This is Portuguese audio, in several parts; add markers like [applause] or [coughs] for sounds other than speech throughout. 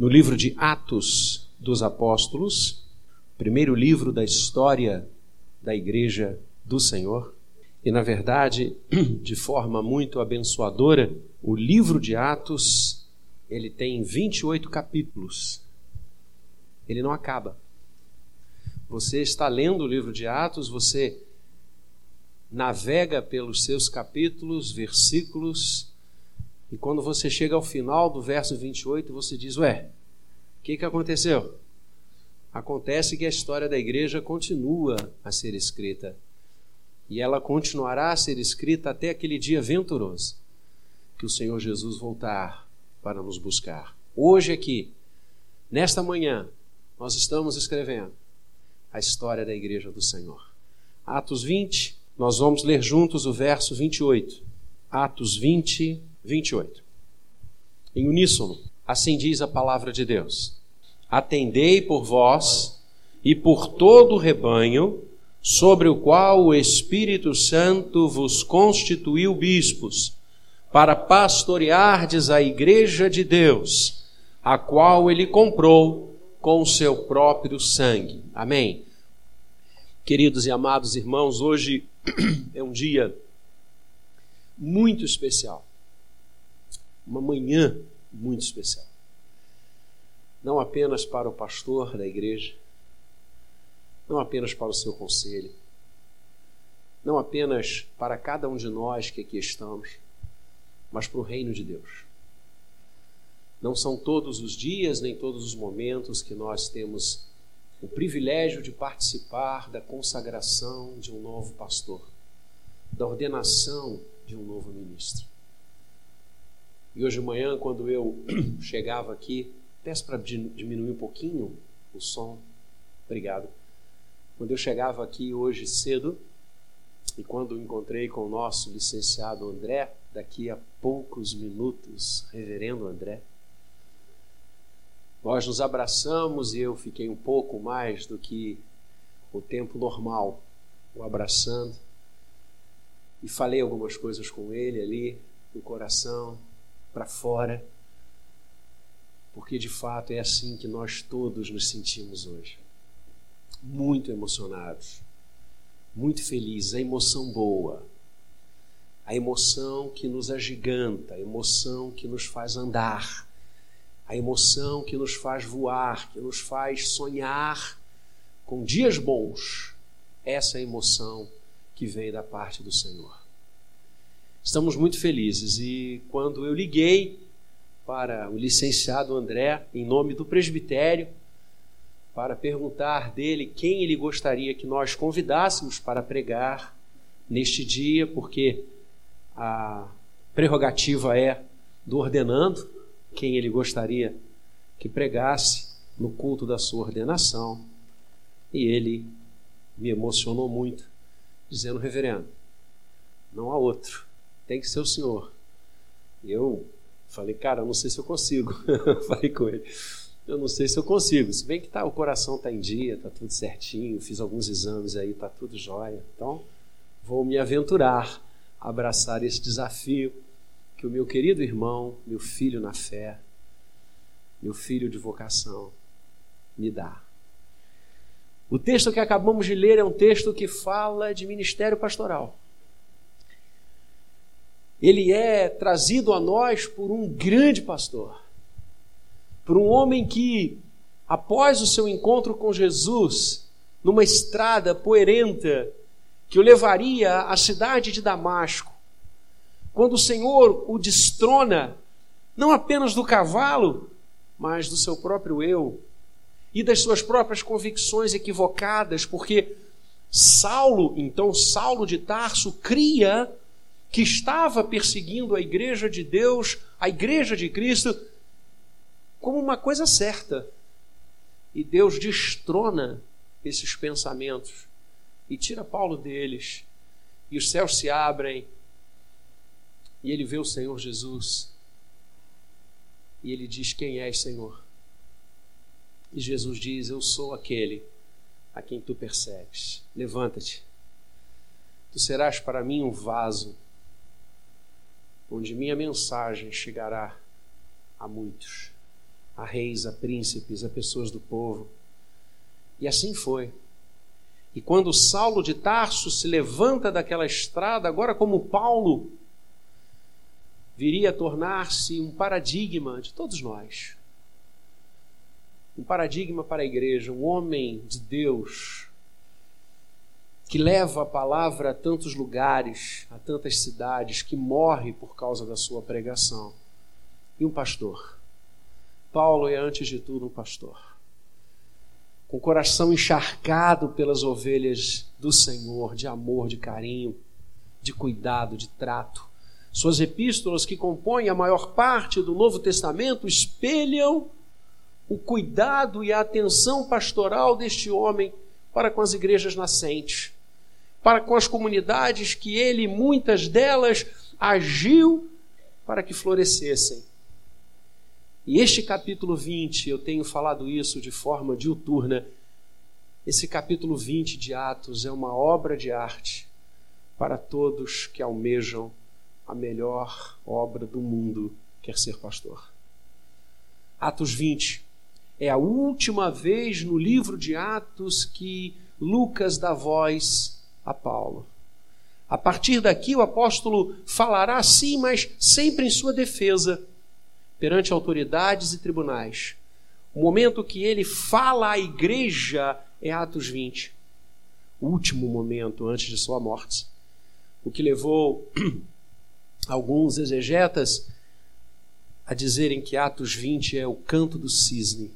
no livro de Atos dos Apóstolos, primeiro livro da história da Igreja do Senhor. E, na verdade, [clears throat] de forma muito abençoadora, o livro de Atos, ele tem 28 capítulos. Ele não acaba. Você está lendo o livro de Atos, você navega pelos seus capítulos, versículos, e quando você chega ao final do verso 28, você diz: Ué, o que, que aconteceu? Acontece que a história da igreja continua a ser escrita. E ela continuará a ser escrita até aquele dia venturoso que o Senhor Jesus voltar para nos buscar. Hoje aqui, nesta manhã, nós estamos escrevendo a história da igreja do Senhor. Atos 20, nós vamos ler juntos o verso 28. Atos 20, 28. Em uníssono, assim diz a palavra de Deus: Atendei por vós e por todo o rebanho, sobre o qual o Espírito Santo vos constituiu bispos, para pastoreardes a igreja de Deus, a qual ele comprou com o seu próprio sangue. Amém. Queridos e amados irmãos, hoje [clears throat] é um dia muito especial uma manhã muito especial. Não apenas para o pastor da igreja, não apenas para o seu conselho, não apenas para cada um de nós que aqui estamos, mas para o reino de Deus. Não são todos os dias nem todos os momentos que nós temos o privilégio de participar da consagração de um novo pastor, da ordenação de um novo ministro. E hoje de manhã, quando eu [clears throat] chegava aqui, peço para diminuir um pouquinho o som. Obrigado. Quando eu chegava aqui hoje cedo, e quando encontrei com o nosso licenciado André, daqui a poucos minutos, reverendo André, nós nos abraçamos e eu fiquei um pouco mais do que o tempo normal, o abraçando, e falei algumas coisas com ele ali no coração, para fora, porque de fato é assim que nós todos nos sentimos hoje. Muito emocionados, muito felizes, a emoção boa, a emoção que nos agiganta, a emoção que nos faz andar, a emoção que nos faz voar, que nos faz sonhar com dias bons. Essa é a emoção que vem da parte do Senhor. Estamos muito felizes e quando eu liguei para o licenciado André, em nome do presbitério, para perguntar dele quem ele gostaria que nós convidássemos para pregar neste dia, porque a prerrogativa é do ordenando, quem ele gostaria que pregasse no culto da sua ordenação. E ele me emocionou muito, dizendo: Reverendo, não há outro tem que ser o senhor. E eu falei, cara, eu não sei se eu consigo. [laughs] falei com ele, eu não sei se eu consigo. Se bem que tá, o coração está em dia, está tudo certinho, fiz alguns exames aí, está tudo jóia. Então, vou me aventurar a abraçar esse desafio que o meu querido irmão, meu filho na fé, meu filho de vocação, me dá. O texto que acabamos de ler é um texto que fala de ministério pastoral ele é trazido a nós por um grande pastor, por um homem que, após o seu encontro com Jesus, numa estrada poerenta que o levaria à cidade de Damasco, quando o Senhor o destrona, não apenas do cavalo, mas do seu próprio eu e das suas próprias convicções equivocadas, porque Saulo, então Saulo de Tarso, cria que estava perseguindo a igreja de Deus, a igreja de Cristo, como uma coisa certa. E Deus destrona esses pensamentos e tira Paulo deles. E os céus se abrem e ele vê o Senhor Jesus. E ele diz: Quem és, Senhor? E Jesus diz: Eu sou aquele a quem tu persegues. Levanta-te. Tu serás para mim um vaso onde minha mensagem chegará a muitos, a reis, a príncipes, a pessoas do povo. E assim foi. E quando Saulo de Tarso se levanta daquela estrada, agora como Paulo, viria a tornar-se um paradigma de todos nós. Um paradigma para a igreja, um homem de Deus que leva a palavra a tantos lugares, a tantas cidades, que morre por causa da sua pregação. E um pastor. Paulo é, antes de tudo, um pastor. Com o coração encharcado pelas ovelhas do Senhor, de amor, de carinho, de cuidado, de trato. Suas epístolas, que compõem a maior parte do Novo Testamento, espelham o cuidado e a atenção pastoral deste homem para com as igrejas nascentes para com as comunidades que ele, muitas delas, agiu para que florescessem. E este capítulo 20, eu tenho falado isso de forma diuturna, esse capítulo 20 de Atos é uma obra de arte para todos que almejam a melhor obra do mundo, quer ser pastor. Atos 20 é a última vez no livro de Atos que Lucas dá voz a Paulo. A partir daqui, o apóstolo falará sim, mas sempre em sua defesa, perante autoridades e tribunais. O momento que ele fala à igreja é Atos 20, o último momento antes de sua morte. O que levou [clears throat] alguns exegetas a dizerem que Atos 20 é o canto do cisne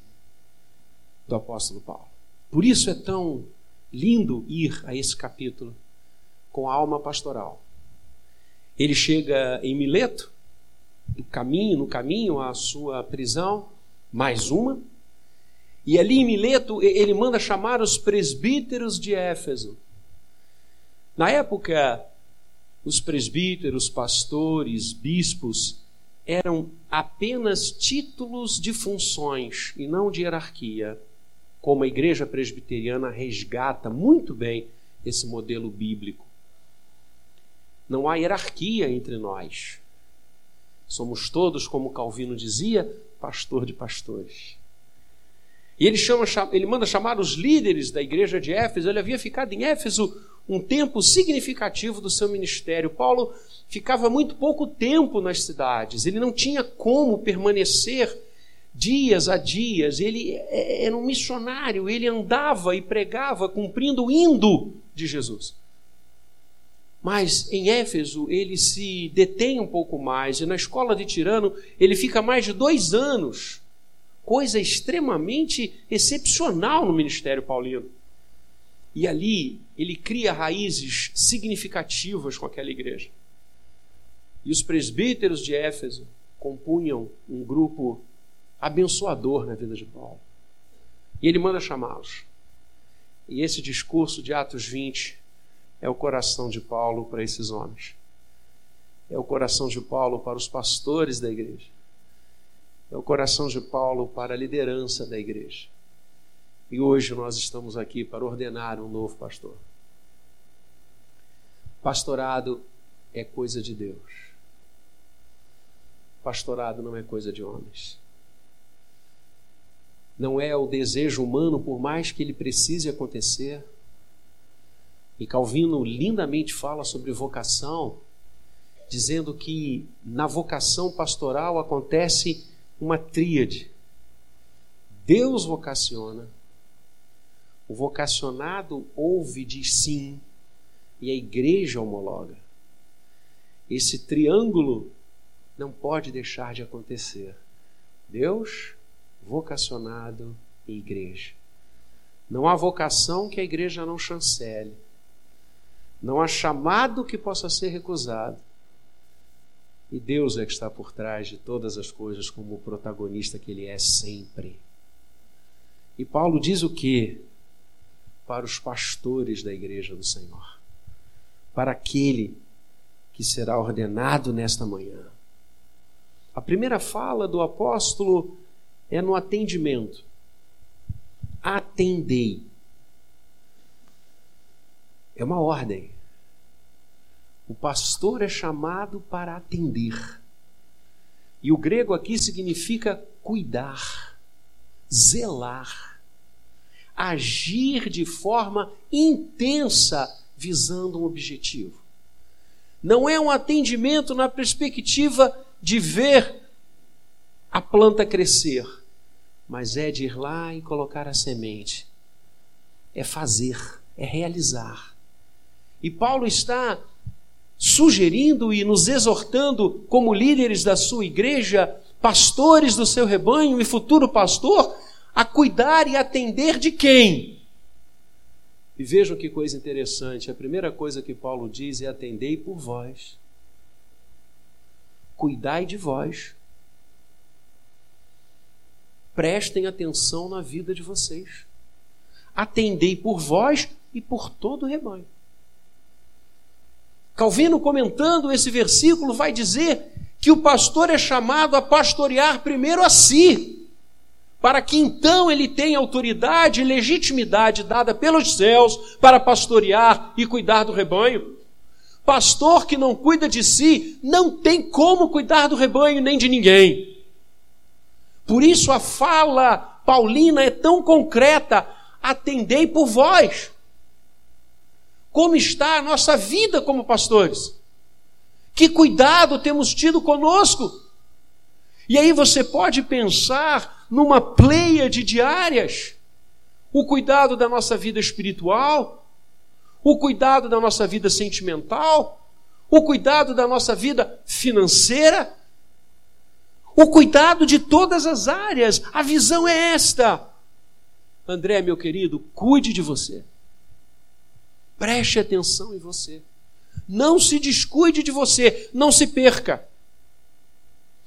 do apóstolo Paulo. Por isso é tão lindo ir a esse capítulo com a alma pastoral. Ele chega em Mileto, no caminho, no caminho à sua prisão, mais uma. E ali em Mileto ele manda chamar os presbíteros de Éfeso. Na época, os presbíteros, pastores, bispos eram apenas títulos de funções e não de hierarquia como a igreja presbiteriana resgata muito bem esse modelo bíblico. Não há hierarquia entre nós. Somos todos, como Calvino dizia, pastor de pastores. E ele, chama, ele manda chamar os líderes da igreja de Éfeso. Ele havia ficado em Éfeso um tempo significativo do seu ministério. Paulo ficava muito pouco tempo nas cidades. Ele não tinha como permanecer dias a dias. Ele é, era um missionário, ele andava e pregava cumprindo o indo de Jesus. Mas em Éfeso ele se detém um pouco mais, e na escola de Tirano ele fica mais de dois anos, coisa extremamente excepcional no ministério paulino. E ali ele cria raízes significativas com aquela igreja. E os presbíteros de Éfeso compunham um grupo abençoador na vida de Paulo. E ele manda chamá-los. E esse discurso de Atos 20 é o coração de Paulo para esses homens. É o coração de Paulo para os pastores da igreja. É o coração de Paulo para a liderança da igreja. E hoje nós estamos aqui para ordenar um novo pastor. Pastorado é coisa de Deus. Pastorado não é coisa de homens não é o desejo humano, por mais que ele precise acontecer. E Calvino lindamente fala sobre vocação, dizendo que na vocação pastoral acontece uma tríade. Deus vocaciona, o vocacionado ouve e diz sim, e a igreja homologa. Esse triângulo não pode deixar de acontecer. Deus vocacionado e igreja. Não há vocação que a igreja não chancele. Não há chamado que possa ser recusado. E Deus é que está por trás de todas as coisas, como o protagonista que Ele é sempre. E Paulo diz o que? Para os pastores da igreja do Senhor. Para aquele que será ordenado nesta manhã. A primeira fala do apóstolo é no atendimento. Atendei. É uma ordem. O pastor é chamado para atender. E o grego aqui significa cuidar. zelar, agir de forma intensa visando um objetivo. Não é um atendimento na perspectiva de ver a planta crescer, mas é de ir lá e colocar a semente. É fazer, é realizar. E Paulo está sugerindo e nos exortando, como líderes da sua igreja, pastores do seu rebanho e futuro pastor, a cuidar e atender de quem? E vejam que coisa interessante: a primeira coisa que Paulo diz é: atendei por vós, cuidai de vós, prestem atenção na vida de vocês, atendei por vós e por todo o rebanho. Calvino, comentando esse versículo, vai dizer que o pastor é chamado a pastorear primeiro a si, para que então ele tenha autoridade e legitimidade dada pelos céus para pastorear e cuidar do rebanho. Pastor que não cuida de si não tem como cuidar do rebanho nem de ninguém. Por isso a fala paulina é tão concreta: atendei por vós como está a nossa vida como pastores. Que cuidado temos tido conosco. E aí você pode pensar numa pleia de diárias. O cuidado da nossa vida espiritual, o cuidado da nossa vida sentimental, o cuidado da nossa vida financeira, o cuidado de todas as áreas. A visão é esta. André, meu querido, cuide de você. Preste atenção em você. Não se descuide de você, não se perca.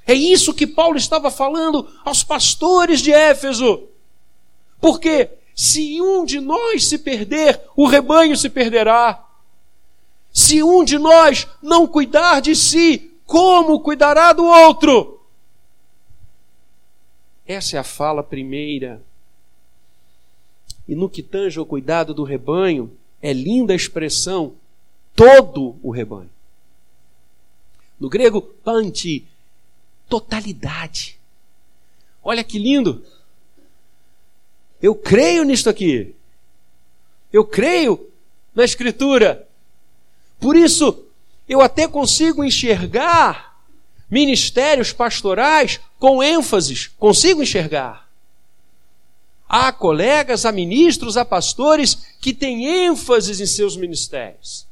É isso que Paulo estava falando aos pastores de Éfeso. Porque se um de nós se perder, o rebanho se perderá. Se um de nós não cuidar de si, como cuidará do outro? Essa é a fala primeira. E no que tange ao cuidado do rebanho, é linda a expressão todo o rebanho. No grego, panti, totalidade. Olha que lindo. Eu creio nisto aqui. Eu creio na Escritura. Por isso, eu até consigo enxergar ministérios pastorais com ênfases. Consigo enxergar. Há colegas, há ministros, há pastores que têm ênfases em seus ministérios.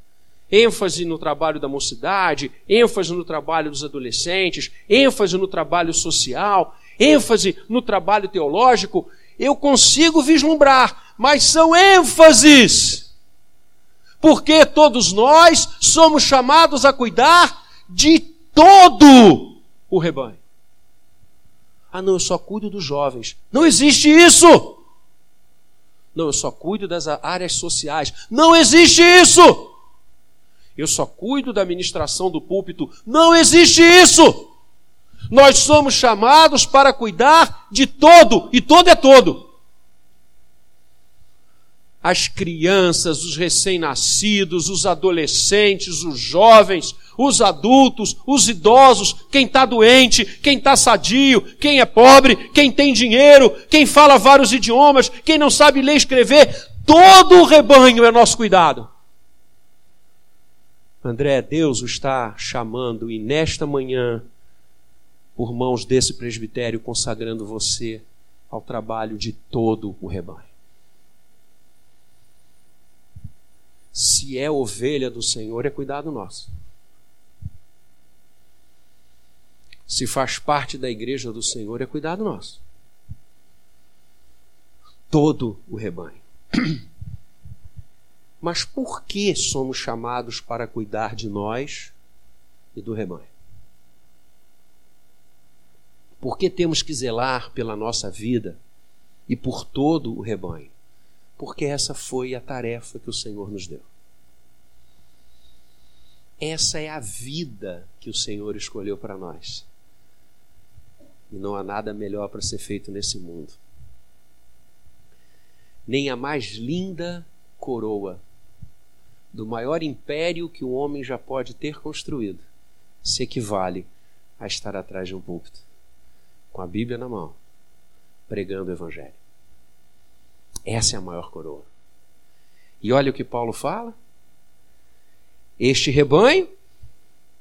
ênfase no trabalho da mocidade, ênfase no trabalho dos adolescentes, ênfase no trabalho social, ênfase no trabalho teológico. Eu consigo vislumbrar, mas são ênfases. Porque todos nós somos chamados a cuidar de todo o rebanho. Ah, não, eu só cuido dos jovens. Não existe isso! Não, eu só cuido das áreas sociais. Não existe isso! Eu só cuido da administração do púlpito. Não existe isso! Nós somos chamados para cuidar de todo, e todo é todo. As crianças, os recém-nascidos, os adolescentes, os jovens, os adultos, os idosos, quem está doente, quem está sadio, quem é pobre, quem tem dinheiro, quem fala vários idiomas, quem não sabe ler e escrever, todo o rebanho é nosso cuidado. André, Deus o está chamando e nesta manhã, por mãos desse presbitério, consagrando você ao trabalho de todo o rebanho. Se é ovelha do Senhor, é cuidado nosso. se faz parte da igreja do Senhor, é cuidado nosso. Todo o rebanho. [clears throat] Mas por que somos chamados para cuidar de nós e do rebanho? Por que temos que zelar pela nossa vida e por todo o rebanho? Porque essa foi a tarefa que o Senhor nos deu. Essa é a vida que o Senhor escolheu para nós. E não há nada melhor para ser feito nesse mundo. Nem a mais linda coroa do maior império que o homem já pode ter construído se equivale a estar atrás de um púlpito, com a Bíblia na mão, pregando o Evangelho. Essa é a maior coroa. E olha o que Paulo fala. Este rebanho,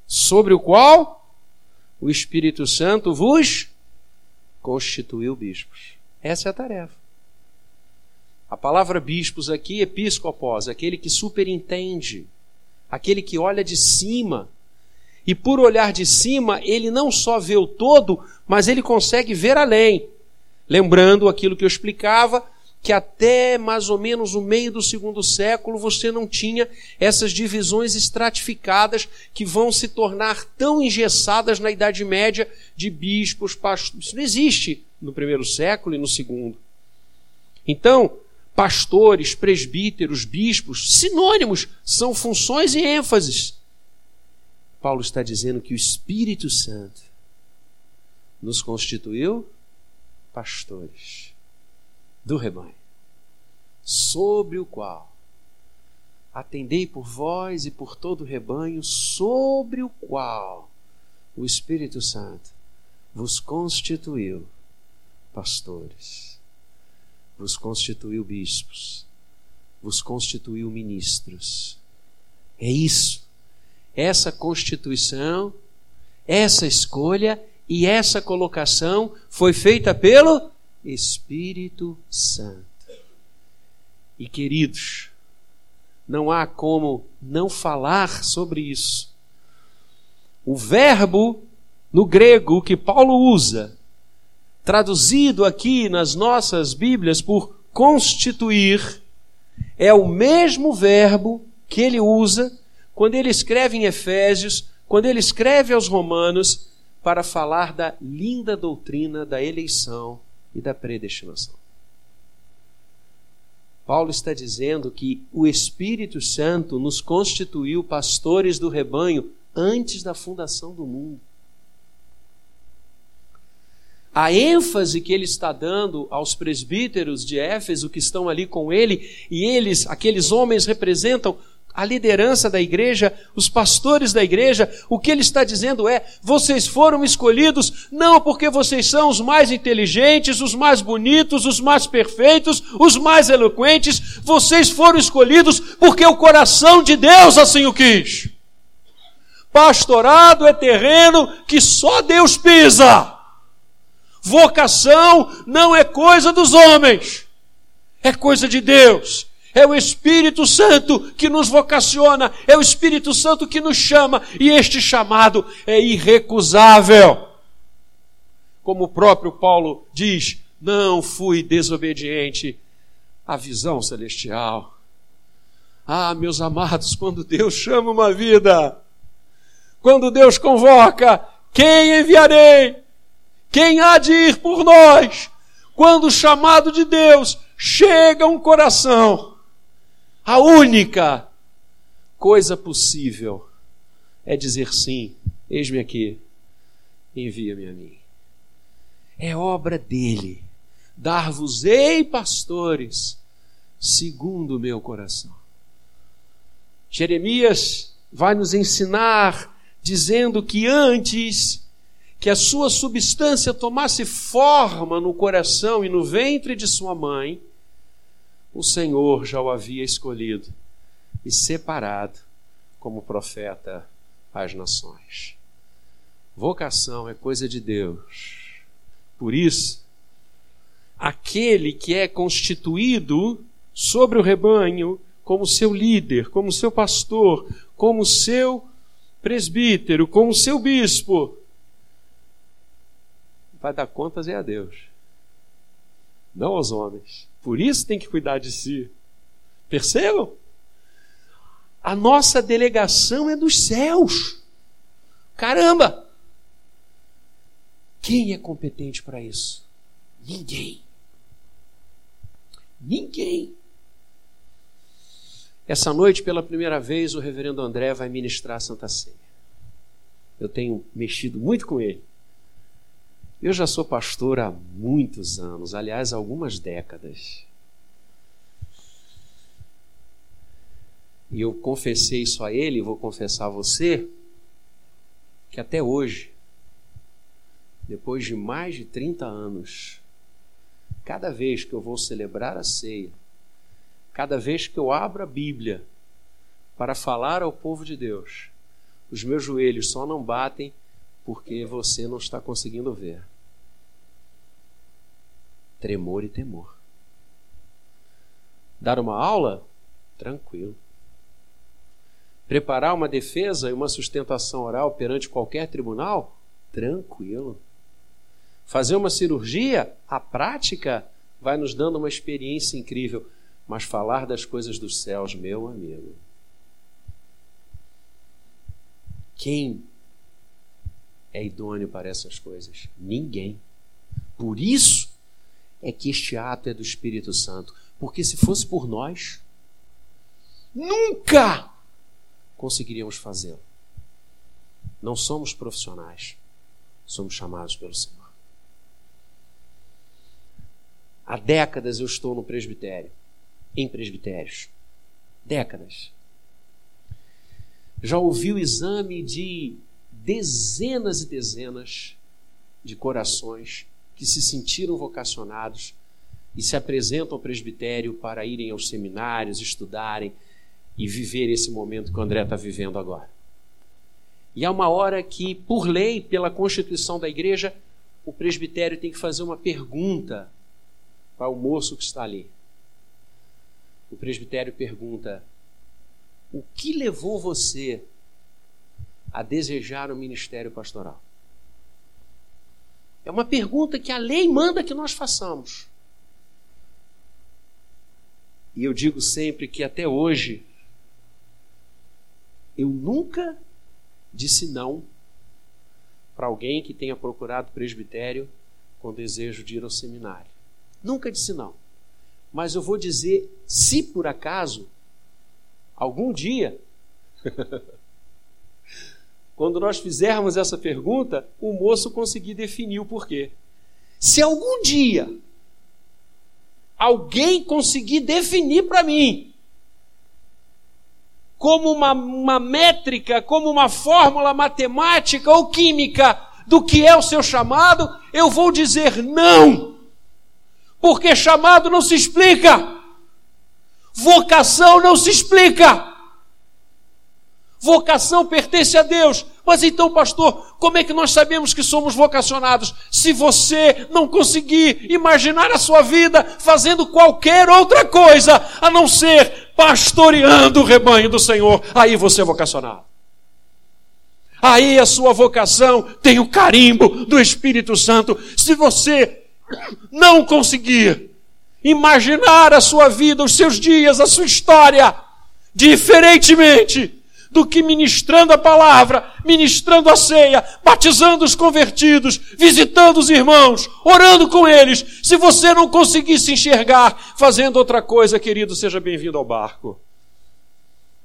sobre o qual o Espírito Santo vos constituiu bispos. Essa é a tarefa. A palavra bispos aqui, episcopos, aquele que superintende, aquele que olha de cima. E por olhar de cima, ele não só vê o todo, mas ele consegue ver além. Lembrando aquilo que eu explicava, que até mais ou menos o meio do segundo século você não tinha essas divisões estratificadas que vão se tornar tão engessadas na Idade Média de bispos, pastores. Isso não existe no primeiro século e no segundo. Então, pastores, presbíteros, bispos, sinônimos, são funções e ênfases. Paulo está dizendo que o Espírito Santo nos constituiu pastores do rebanho, sobre o qual atendei por vós e por todo o rebanho, sobre o qual o Espírito Santo vos constituiu pastores vos constituiu bispos, vos constituiu ministros. É isso. Essa constituição, essa escolha e essa colocação foi feita pelo Espírito Santo. E queridos, não há como não falar sobre isso. O verbo no grego que Paulo usa traduzido aqui nas nossas Bíblias por constituir, é o mesmo verbo que ele usa quando ele escreve em Efésios, quando ele escreve aos Romanos, para falar da linda doutrina da eleição e da predestinação. Paulo está dizendo que o Espírito Santo nos constituiu pastores do rebanho antes da fundação do mundo a ênfase que ele está dando aos presbíteros de Éfeso que estão ali com ele, e eles, aqueles homens, representam a liderança da igreja, os pastores da igreja, o que ele está dizendo é: vocês foram escolhidos não porque vocês são os mais inteligentes, os mais bonitos, os mais perfeitos, os mais eloquentes, vocês foram escolhidos porque o coração de Deus assim o quis. Pastorado é terreno que só Deus pisa. Vocação não é coisa dos homens, é coisa de Deus. É o Espírito Santo que nos vocaciona, é o Espírito Santo que nos chama, e este chamado é irrecusável. Como o próprio Paulo diz: não fui desobediente à visão celestial. Ah, meus amados, quando Deus chama uma vida, quando Deus convoca, quem enviarei? Quem há de ir por nós? Quando o chamado de Deus chega a um coração, a única coisa possível é dizer sim, eis-me aqui, envia-me a mim. É obra dele. Dar-vos-ei, pastores, segundo o meu coração. Jeremias vai nos ensinar dizendo que antes que a sua substância tomasse forma no coração e no ventre de sua mãe, o Senhor já o havia escolhido e separado como profeta às nações. Vocação é coisa de Deus. Por isso, aquele que é constituído sobre o rebanho como seu líder, como seu pastor, como seu presbítero, como seu bispo, vai dar contas é a Deus, não aos homens. Por isso tem que cuidar de si. Percebam? A nossa delegação é dos céus. Caramba! Quem é competente para isso? Ninguém. Ninguém. Essa noite, pela primeira vez, o reverendo André vai ministrar a Santa Ceia. Eu tenho mexido muito com ele. Eu já sou pastor há muitos anos, aliás, algumas décadas. E eu confessei isso a ele, vou confessar a você, que até hoje, depois de mais de 30 anos, cada vez que eu vou celebrar a ceia, cada vez que eu abro a Bíblia para falar ao povo de Deus, os meus joelhos só não batem porque você não está conseguindo ver. Tremor e temor. Dar uma aula? Tranquilo. Preparar uma defesa e uma sustentação oral perante qualquer tribunal? Tranquilo. Fazer uma cirurgia? A prática vai nos dando uma experiência incrível. Mas falar das coisas dos céus, meu amigo. Quem é idôneo para essas coisas? Ninguém. Por isso é que este ato é do Espírito Santo. Porque se fosse por nós, nunca conseguiríamos fazê-lo. Não somos profissionais, somos chamados pelo Senhor. Há décadas eu estou no presbitério, em presbitérios. Décadas. Já ouvi o exame de dezenas e dezenas de corações que se sentiram vocacionados e se apresentam ao presbitério para irem aos seminários, estudarem e viver esse momento que o André está vivendo agora. E há uma hora que, por lei, pela constituição da igreja, o presbitério tem que fazer uma pergunta para o moço que está ali. O presbitério pergunta: O que levou você a desejar o ministério pastoral? É uma pergunta que a lei manda que nós façamos. E eu digo sempre que até hoje eu nunca disse não para alguém que tenha procurado presbitério com desejo de ir ao seminário. Nunca disse não. Mas eu vou dizer, se por acaso, algum dia, [laughs] quando nós fizermos essa pergunta, o moço conseguir definir o porquê. Se algum dia alguém conseguir definir para mim como uma, uma métrica, como uma fórmula matemática ou química do que é o seu chamado, eu vou dizer não. Porque chamado não se explica. Vocação não se explica. Vocação pertence a Deus. Mas então, pastor, como é que nós sabemos que somos vocacionados? Se você não conseguir imaginar a sua vida fazendo qualquer outra coisa a não ser pastoreando o rebanho do Senhor, aí você é vocacionado. Aí a sua vocação tem o carimbo do Espírito Santo. Se você não conseguir imaginar a sua vida, os seus dias, a sua história, diferentemente do que ministrando a palavra, ministrando a ceia, batizando os convertidos, visitando os irmãos, orando com eles. Se você não conseguir se enxergar fazendo outra coisa, querido, seja bem-vindo ao barco.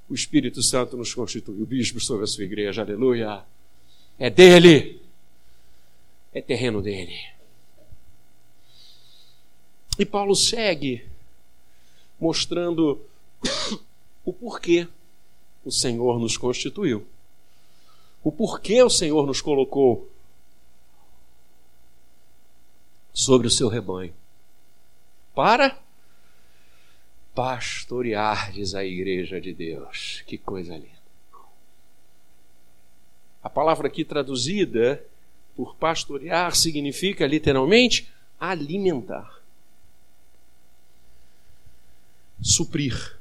O Espírito Santo nos constitui o bispo sobre a sua igreja, aleluia. É dele, é terreno dele. E Paulo segue mostrando [coughs] o porquê o Senhor nos constituiu. O porquê o Senhor nos colocou sobre o seu rebanho. Para pastoreardes a igreja de Deus. Que coisa linda. A palavra aqui traduzida por pastorear significa literalmente alimentar, suprir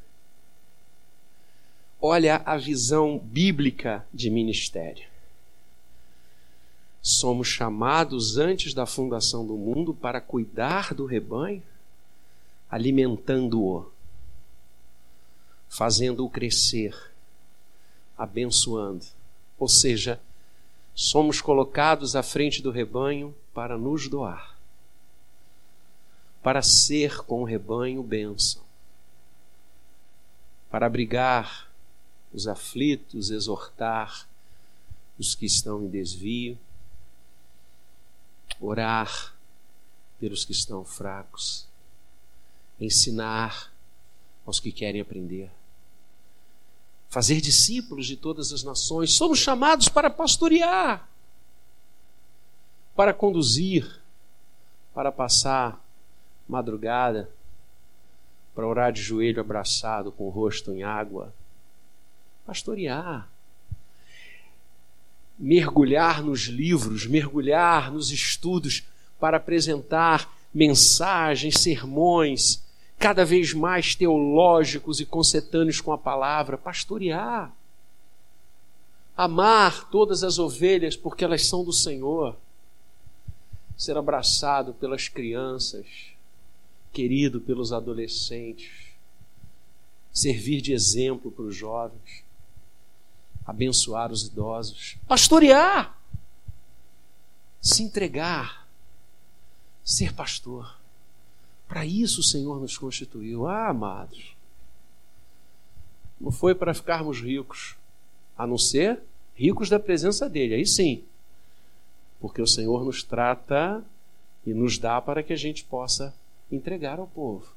olha a visão bíblica de ministério. Somos chamados antes da fundação do mundo para cuidar do rebanho, alimentando-o, fazendo-o crescer, abençoando. Ou seja, somos colocados à frente do rebanho para nos doar, para ser com o rebanho bênção, para abrigar os aflitos, exortar os que estão em desvio, orar pelos que estão fracos, ensinar aos que querem aprender, fazer discípulos de todas as nações. Somos chamados para pastorear, para conduzir, para passar madrugada para orar de joelho abraçado com o rosto em água. Pastorear. Mergulhar nos livros, mergulhar nos estudos para apresentar mensagens, sermões, cada vez mais teológicos e concetâneos com a palavra. Pastorear. Amar todas as ovelhas porque elas são do Senhor. Ser abraçado pelas crianças querido pelos adolescentes, servir de exemplo para os jovens, abençoar os idosos, pastorear, se entregar, ser pastor. Para isso o Senhor nos constituiu. Ah, amados, não foi para ficarmos ricos, a não ser ricos da presença dele, aí sim, porque o Senhor nos trata e nos dá para que a gente possa entregar ao povo.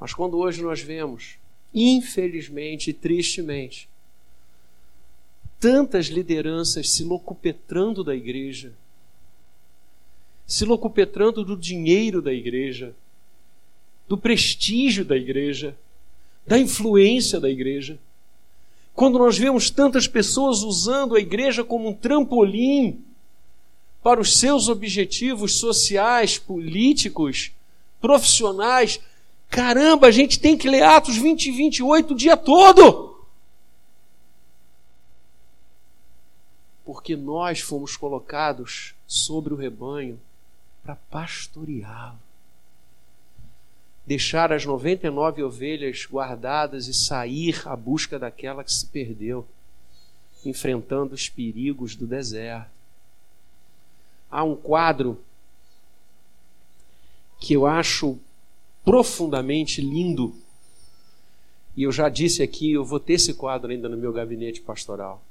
Mas quando hoje nós vemos, infelizmente e tristemente, tantas lideranças se locupetrando da igreja, se locupetrando do dinheiro da igreja, do prestígio da igreja, da influência da igreja. Quando nós vemos tantas pessoas usando a igreja como um trampolim para os seus objetivos sociais, políticos, profissionais. Caramba, a gente tem que ler Atos 20 e 28 o dia todo. Porque nós fomos colocados sobre o rebanho para pastoreá-lo. Deixar as 99 ovelhas guardadas e sair à busca daquela que se perdeu, enfrentando os perigos do deserto. Há um quadro que eu acho profundamente lindo. E eu já disse aqui, eu vou ter esse quadro ainda no meu gabinete pastoral.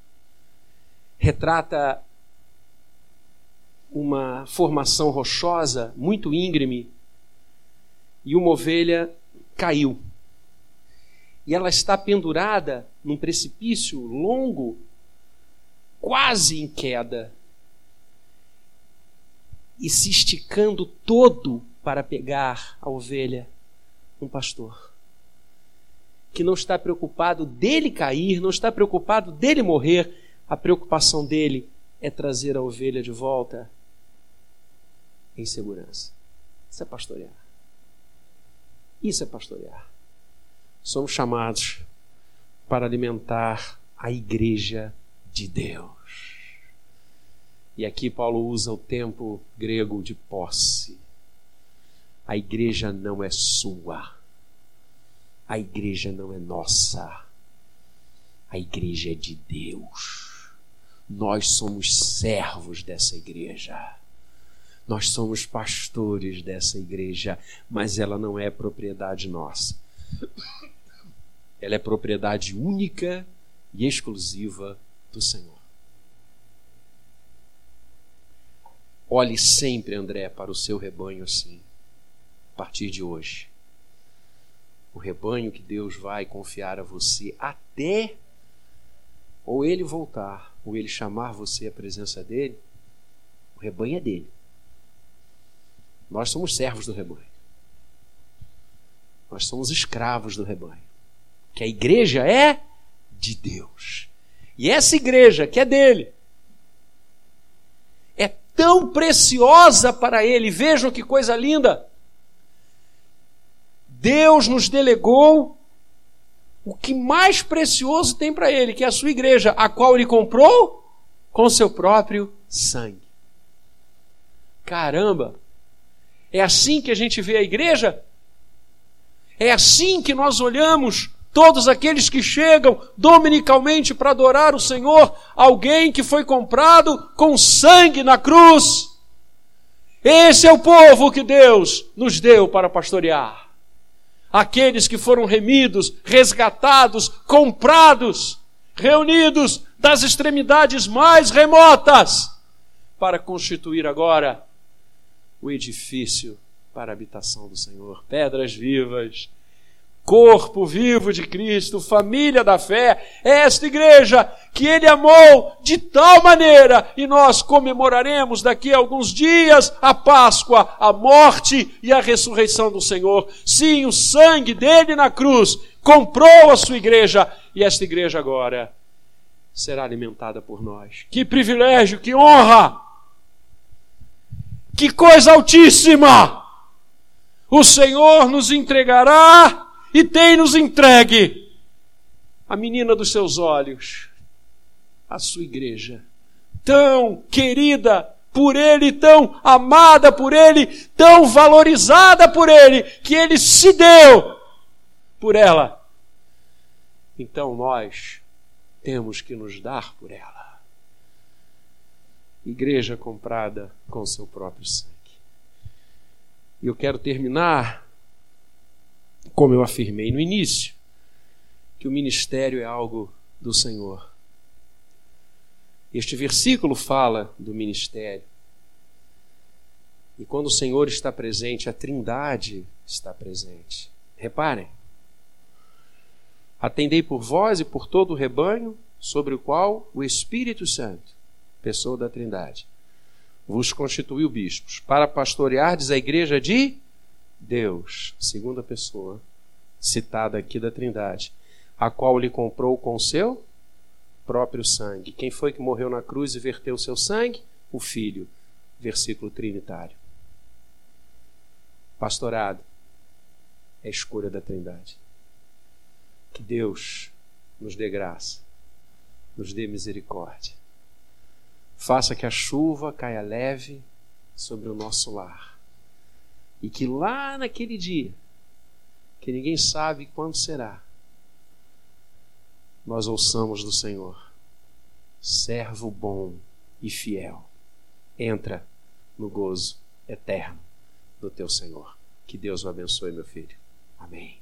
Retrata uma formação rochosa, muito íngreme, e uma ovelha caiu. E ela está pendurada num precipício longo, quase em queda, e se esticando todo para pegar a ovelha, um pastor que não está preocupado dele cair, não está preocupado dele morrer, a preocupação dele é trazer a ovelha de volta em segurança. Isso é pastorear. Isso é pastorear. Somos chamados para alimentar a igreja de Deus. E aqui Paulo usa o tempo grego de posse. A igreja não é sua. A igreja não é nossa. A igreja é de Deus. Nós somos servos dessa igreja. Nós somos pastores dessa igreja, mas ela não é propriedade nossa. Ela é propriedade única e exclusiva do Senhor. Olhe sempre, André, para o seu rebanho assim partir de hoje. O rebanho que Deus vai confiar a você até ou ele voltar, ou ele chamar você à presença dele, o rebanho é dele. Nós somos servos do rebanho. Nós somos escravos do rebanho. Que a igreja é de Deus. E essa igreja que é dele é tão preciosa para ele. Vejam que coisa linda. Deus nos delegou o que mais precioso tem para Ele, que é a sua igreja, a qual Ele comprou com seu próprio sangue. Caramba! É assim que a gente vê a igreja? É assim que nós olhamos todos aqueles que chegam dominicalmente para adorar o Senhor, alguém que foi comprado com sangue na cruz. Esse é o povo que Deus nos deu para pastorear aqueles que foram remidos, resgatados, comprados, reunidos das extremidades mais remotas, para constituir agora o edifício para a habitação do Senhor. Pedras vivas, corpo vivo de Cristo, família da fé, é esta igreja que ele amou de tal maneira, e nós comemoraremos daqui a alguns dias a Páscoa, a morte e a ressurreição do Senhor. Sim, o sangue dele na cruz comprou a sua igreja, e esta igreja agora será alimentada por nós. Que privilégio, que honra! Que coisa altíssima! O Senhor nos entregará e tem nos entregue a menina dos seus olhos, a sua igreja, tão querida por Ele, tão amada por Ele, tão valorizada por Ele, que Ele se deu por ela. Então nós temos que nos dar por ela. Igreja comprada com seu próprio sangue. E eu quero terminar, como eu afirmei no início, que o ministério é algo do Senhor. Este versículo fala do ministério. E quando o Senhor está presente, a Trindade está presente. Reparem. Atendei por vós e por todo o rebanho, sobre o qual o Espírito Santo, pessoa da Trindade, vos constituiu bispos, para pastoreardes a igreja de Deus, segunda pessoa, citada aqui da Trindade, a qual lhe comprou com seu próprio sangue. Quem foi que morreu na cruz e verteu seu sangue? O Filho. Versículo trinitário. Pastorado é a escolha da Trindade. Que Deus nos dê graça, nos dê misericórdia. Faça que a chuva caia leve sobre o nosso lar. E que lá naquele dia, que ninguém sabe quando será, nós ouçamos do Senhor: servo bom e fiel, entra no gozo eterno do teu Senhor. Que Deus o abençoe, meu filho. Amém.